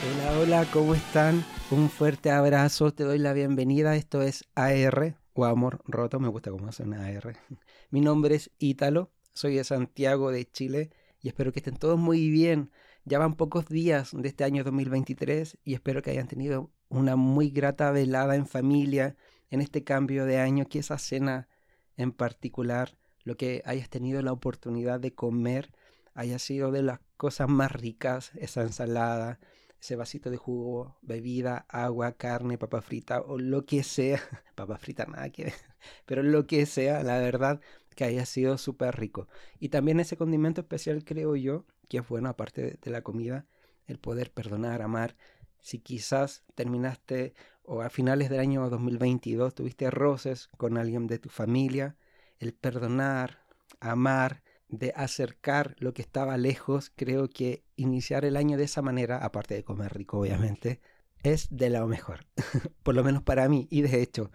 Hola, hola, ¿cómo están? Un fuerte abrazo, te doy la bienvenida. Esto es AR o Amor Roto, me gusta cómo suena AR. Mi nombre es Ítalo, soy de Santiago de Chile y espero que estén todos muy bien. Ya van pocos días de este año 2023 y espero que hayan tenido una muy grata velada en familia en este cambio de año, que esa cena en particular, lo que hayas tenido la oportunidad de comer, haya sido de las cosas más ricas, esa ensalada, ese vasito de jugo, bebida, agua, carne, papa frita o lo que sea, papa frita nada que ver, pero lo que sea, la verdad que haya sido súper rico. Y también ese condimento especial creo yo, que es bueno aparte de la comida, el poder perdonar, amar. Si quizás terminaste o a finales del año 2022 tuviste roces con alguien de tu familia, el perdonar, amar, de acercar lo que estaba lejos, creo que iniciar el año de esa manera, aparte de comer rico obviamente, es de lo mejor, por lo menos para mí. Y de hecho,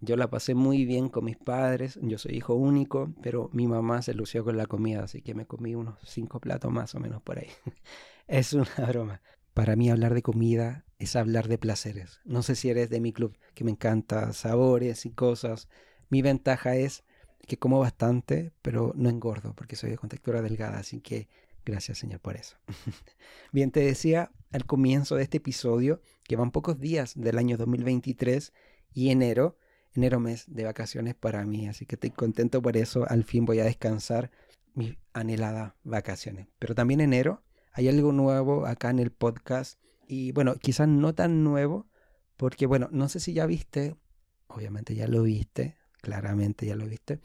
yo la pasé muy bien con mis padres, yo soy hijo único, pero mi mamá se lució con la comida, así que me comí unos cinco platos más o menos por ahí. es una broma. Para mí hablar de comida es hablar de placeres. No sé si eres de mi club, que me encanta sabores y cosas. Mi ventaja es que como bastante, pero no engordo porque soy de contextura delgada, así que gracias Señor por eso. Bien, te decía al comienzo de este episodio que van pocos días del año 2023 y enero, enero mes de vacaciones para mí, así que estoy contento por eso, al fin voy a descansar mis anheladas vacaciones. Pero también enero hay algo nuevo acá en el podcast y bueno, quizás no tan nuevo porque bueno, no sé si ya viste, obviamente ya lo viste, claramente ya lo viste.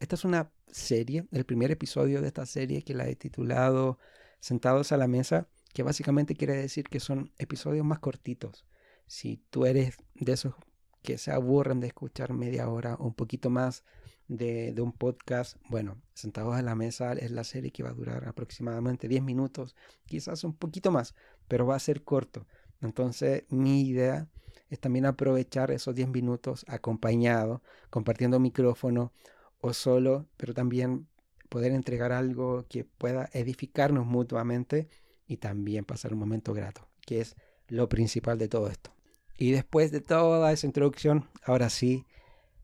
Esta es una serie, el primer episodio de esta serie que la he titulado Sentados a la Mesa, que básicamente quiere decir que son episodios más cortitos. Si tú eres de esos que se aburren de escuchar media hora o un poquito más de, de, un podcast, bueno, Sentados a la Mesa es la serie que va a durar aproximadamente 10 minutos, quizás un poquito más, pero va a ser corto. Entonces mi idea es también aprovechar esos 10 minutos acompañado, compartiendo micrófono o solo, pero también poder entregar algo que pueda edificarnos mutuamente y también pasar un momento grato, que es lo principal de todo esto. Y después de toda esa introducción, ahora sí,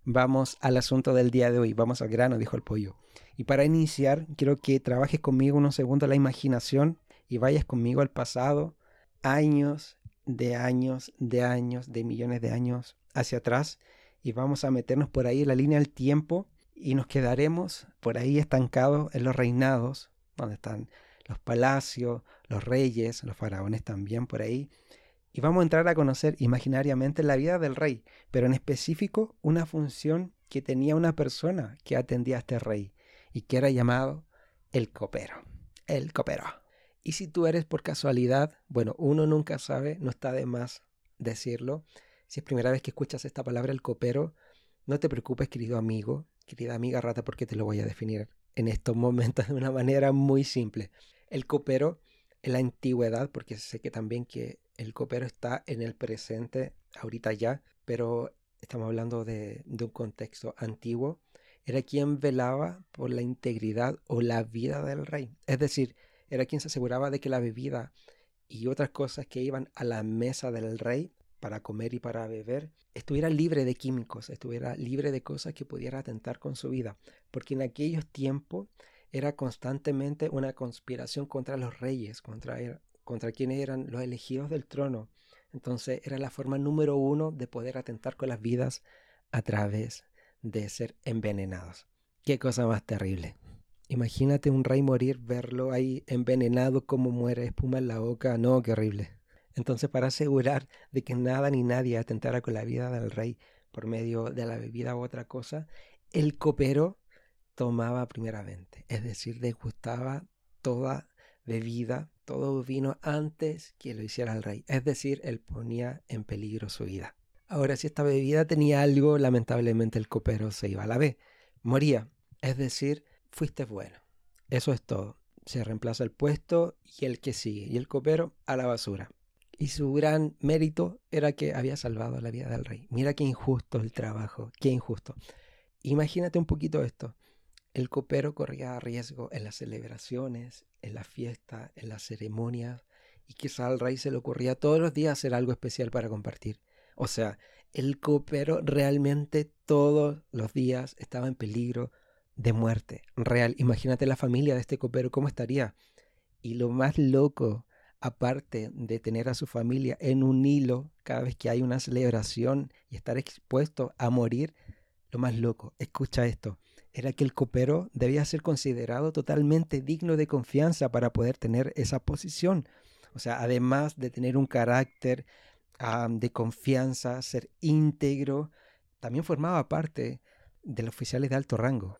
vamos al asunto del día de hoy, vamos al grano, dijo el pollo. Y para iniciar, quiero que trabajes conmigo unos segundos la imaginación y vayas conmigo al pasado, años de años, de años, de millones de años hacia atrás y vamos a meternos por ahí en la línea del tiempo y nos quedaremos por ahí estancados en los reinados, donde están los palacios, los reyes, los faraones también por ahí. Y vamos a entrar a conocer imaginariamente la vida del rey, pero en específico una función que tenía una persona que atendía a este rey y que era llamado el copero. El copero. Y si tú eres por casualidad, bueno, uno nunca sabe, no está de más decirlo. Si es primera vez que escuchas esta palabra, el copero, no te preocupes, querido amigo, querida amiga rata, porque te lo voy a definir en estos momentos de una manera muy simple. El copero en la antigüedad, porque sé que también que el copero está en el presente, ahorita ya, pero estamos hablando de, de un contexto antiguo, era quien velaba por la integridad o la vida del rey. Es decir, era quien se aseguraba de que la bebida y otras cosas que iban a la mesa del rey para comer y para beber, estuviera libre de químicos, estuviera libre de cosas que pudiera atentar con su vida, porque en aquellos tiempos era constantemente una conspiración contra los reyes, contra, contra quienes eran los elegidos del trono. Entonces era la forma número uno de poder atentar con las vidas a través de ser envenenados. Qué cosa más terrible. Imagínate un rey morir, verlo ahí envenenado como muere, espuma en la boca. No, qué horrible. Entonces, para asegurar de que nada ni nadie atentara con la vida del rey por medio de la bebida u otra cosa, el copero tomaba primeramente, es decir, degustaba toda bebida, todo vino antes que lo hiciera el rey. Es decir, él ponía en peligro su vida. Ahora, si esta bebida tenía algo, lamentablemente el copero se iba a la B, moría. Es decir, fuiste bueno. Eso es todo. Se reemplaza el puesto y el que sigue, y el copero a la basura. Y su gran mérito era que había salvado la vida del rey. Mira qué injusto el trabajo, qué injusto. Imagínate un poquito esto. El copero corría riesgo en las celebraciones, en la fiesta, en las ceremonias, y quizá al rey se le ocurría todos los días hacer algo especial para compartir. O sea, el copero realmente todos los días estaba en peligro de muerte real. Imagínate la familia de este copero, ¿cómo estaría? Y lo más loco, aparte de tener a su familia en un hilo cada vez que hay una celebración y estar expuesto a morir, lo más loco, escucha esto, era que el copero debía ser considerado totalmente digno de confianza para poder tener esa posición. O sea, además de tener un carácter de confianza, ser íntegro, también formaba parte de los oficiales de alto rango.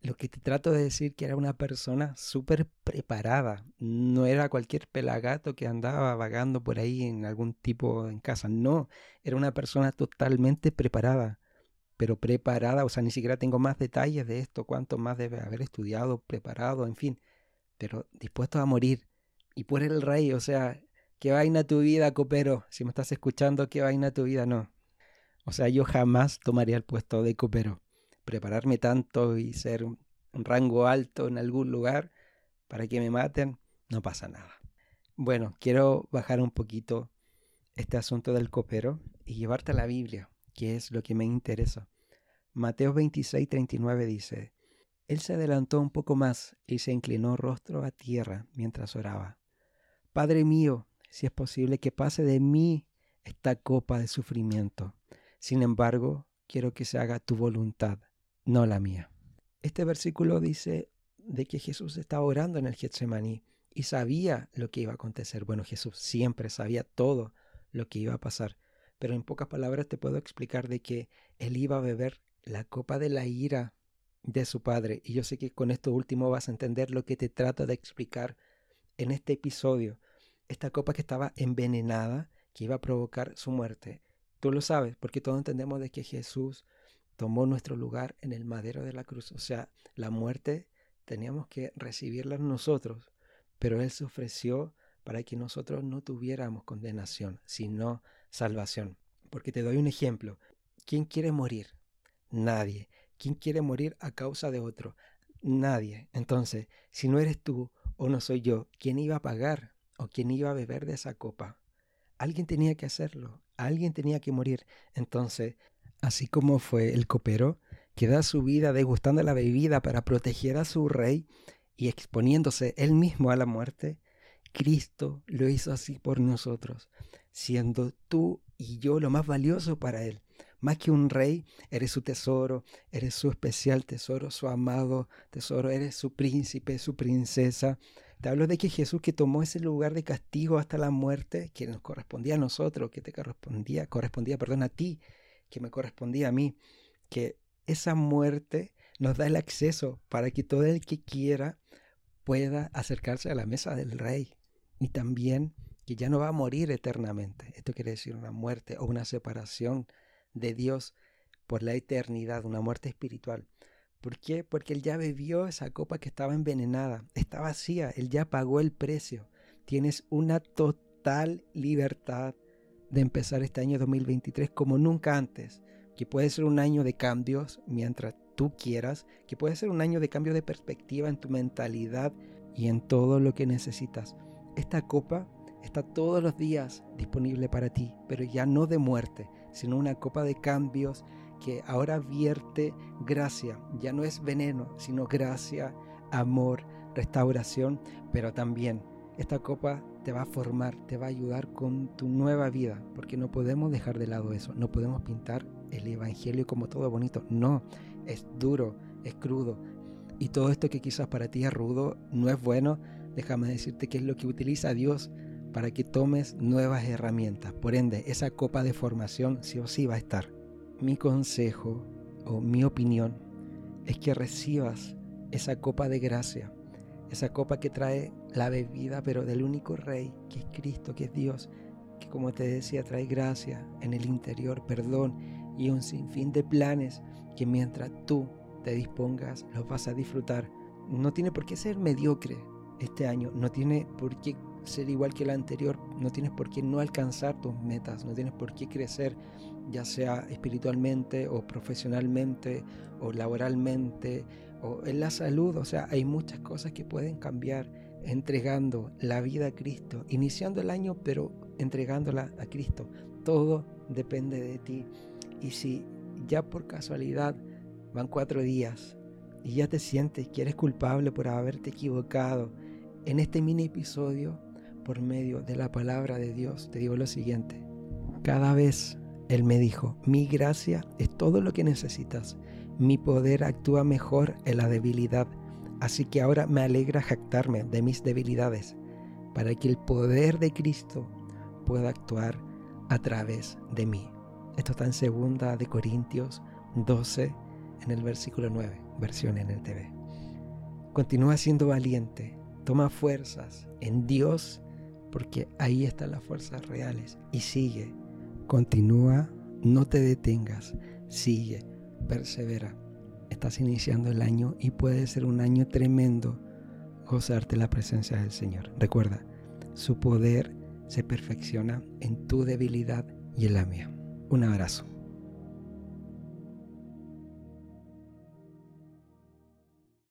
Lo que te trato de decir que era una persona súper preparada. No era cualquier pelagato que andaba vagando por ahí en algún tipo en casa. No, era una persona totalmente preparada. Pero preparada, o sea, ni siquiera tengo más detalles de esto, cuánto más debe haber estudiado, preparado, en fin. Pero dispuesto a morir. Y por el rey, o sea, qué vaina tu vida, copero. Si me estás escuchando, qué vaina tu vida, no. O sea, yo jamás tomaría el puesto de copero prepararme tanto y ser un rango alto en algún lugar para que me maten, no pasa nada. Bueno, quiero bajar un poquito este asunto del copero y llevarte a la Biblia, que es lo que me interesa. Mateo 26, 39 dice, Él se adelantó un poco más y se inclinó rostro a tierra mientras oraba. Padre mío, si es posible que pase de mí esta copa de sufrimiento. Sin embargo, quiero que se haga tu voluntad, no la mía. Este versículo dice de que Jesús estaba orando en el Getsemaní y sabía lo que iba a acontecer. Bueno, Jesús siempre sabía todo lo que iba a pasar, pero en pocas palabras te puedo explicar de que él iba a beber la copa de la ira de su padre. Y yo sé que con esto último vas a entender lo que te trato de explicar en este episodio. Esta copa que estaba envenenada, que iba a provocar su muerte. Tú lo sabes, porque todos entendemos de que Jesús tomó nuestro lugar en el madero de la cruz. O sea, la muerte teníamos que recibirla nosotros, pero Él se ofreció para que nosotros no tuviéramos condenación, sino salvación. Porque te doy un ejemplo. ¿Quién quiere morir? Nadie. ¿Quién quiere morir a causa de otro? Nadie. Entonces, si no eres tú o no soy yo, ¿quién iba a pagar o quién iba a beber de esa copa? Alguien tenía que hacerlo, alguien tenía que morir. Entonces, así como fue el copero que da su vida degustando la bebida para proteger a su rey y exponiéndose él mismo a la muerte, Cristo lo hizo así por nosotros, siendo tú y yo lo más valioso para Él. Más que un rey, eres su tesoro, eres su especial tesoro, su amado tesoro, eres su príncipe, su princesa. Te hablo de que Jesús que tomó ese lugar de castigo hasta la muerte, que nos correspondía a nosotros, que te correspondía, correspondía, perdón, a ti, que me correspondía a mí, que esa muerte nos da el acceso para que todo el que quiera pueda acercarse a la mesa del rey y también que ya no va a morir eternamente. Esto quiere decir una muerte o una separación de Dios por la eternidad, una muerte espiritual. ¿Por qué? Porque él ya bebió esa copa que estaba envenenada, está vacía, él ya pagó el precio. Tienes una total libertad de empezar este año 2023 como nunca antes, que puede ser un año de cambios mientras tú quieras, que puede ser un año de cambio de perspectiva en tu mentalidad y en todo lo que necesitas. Esta copa está todos los días disponible para ti, pero ya no de muerte, sino una copa de cambios que ahora vierte gracia, ya no es veneno, sino gracia, amor, restauración, pero también esta copa te va a formar, te va a ayudar con tu nueva vida, porque no podemos dejar de lado eso, no podemos pintar el Evangelio como todo bonito, no, es duro, es crudo, y todo esto que quizás para ti es rudo, no es bueno, déjame decirte que es lo que utiliza Dios para que tomes nuevas herramientas. Por ende, esa copa de formación sí o sí va a estar. Mi consejo o mi opinión es que recibas esa copa de gracia, esa copa que trae la bebida, pero del único rey, que es Cristo, que es Dios, que como te decía, trae gracia en el interior, perdón y un sinfín de planes que mientras tú te dispongas los vas a disfrutar. No tiene por qué ser mediocre este año, no tiene por qué ser igual que el anterior, no tienes por qué no alcanzar tus metas, no tienes por qué crecer, ya sea espiritualmente o profesionalmente o laboralmente o en la salud, o sea, hay muchas cosas que pueden cambiar entregando la vida a Cristo, iniciando el año, pero entregándola a Cristo. Todo depende de ti. Y si ya por casualidad van cuatro días y ya te sientes que eres culpable por haberte equivocado, en este mini episodio, por medio de la palabra de Dios, te digo lo siguiente. Cada vez Él me dijo, mi gracia es todo lo que necesitas. Mi poder actúa mejor en la debilidad. Así que ahora me alegra jactarme de mis debilidades, para que el poder de Cristo pueda actuar a través de mí. Esto está en segunda de Corintios 12, en el versículo 9, versión en el TV. Continúa siendo valiente, toma fuerzas en Dios, porque ahí están las fuerzas reales, y sigue Continúa, no te detengas, sigue, persevera. Estás iniciando el año y puede ser un año tremendo gozarte la presencia del Señor. Recuerda, su poder se perfecciona en tu debilidad y en la mía. Un abrazo.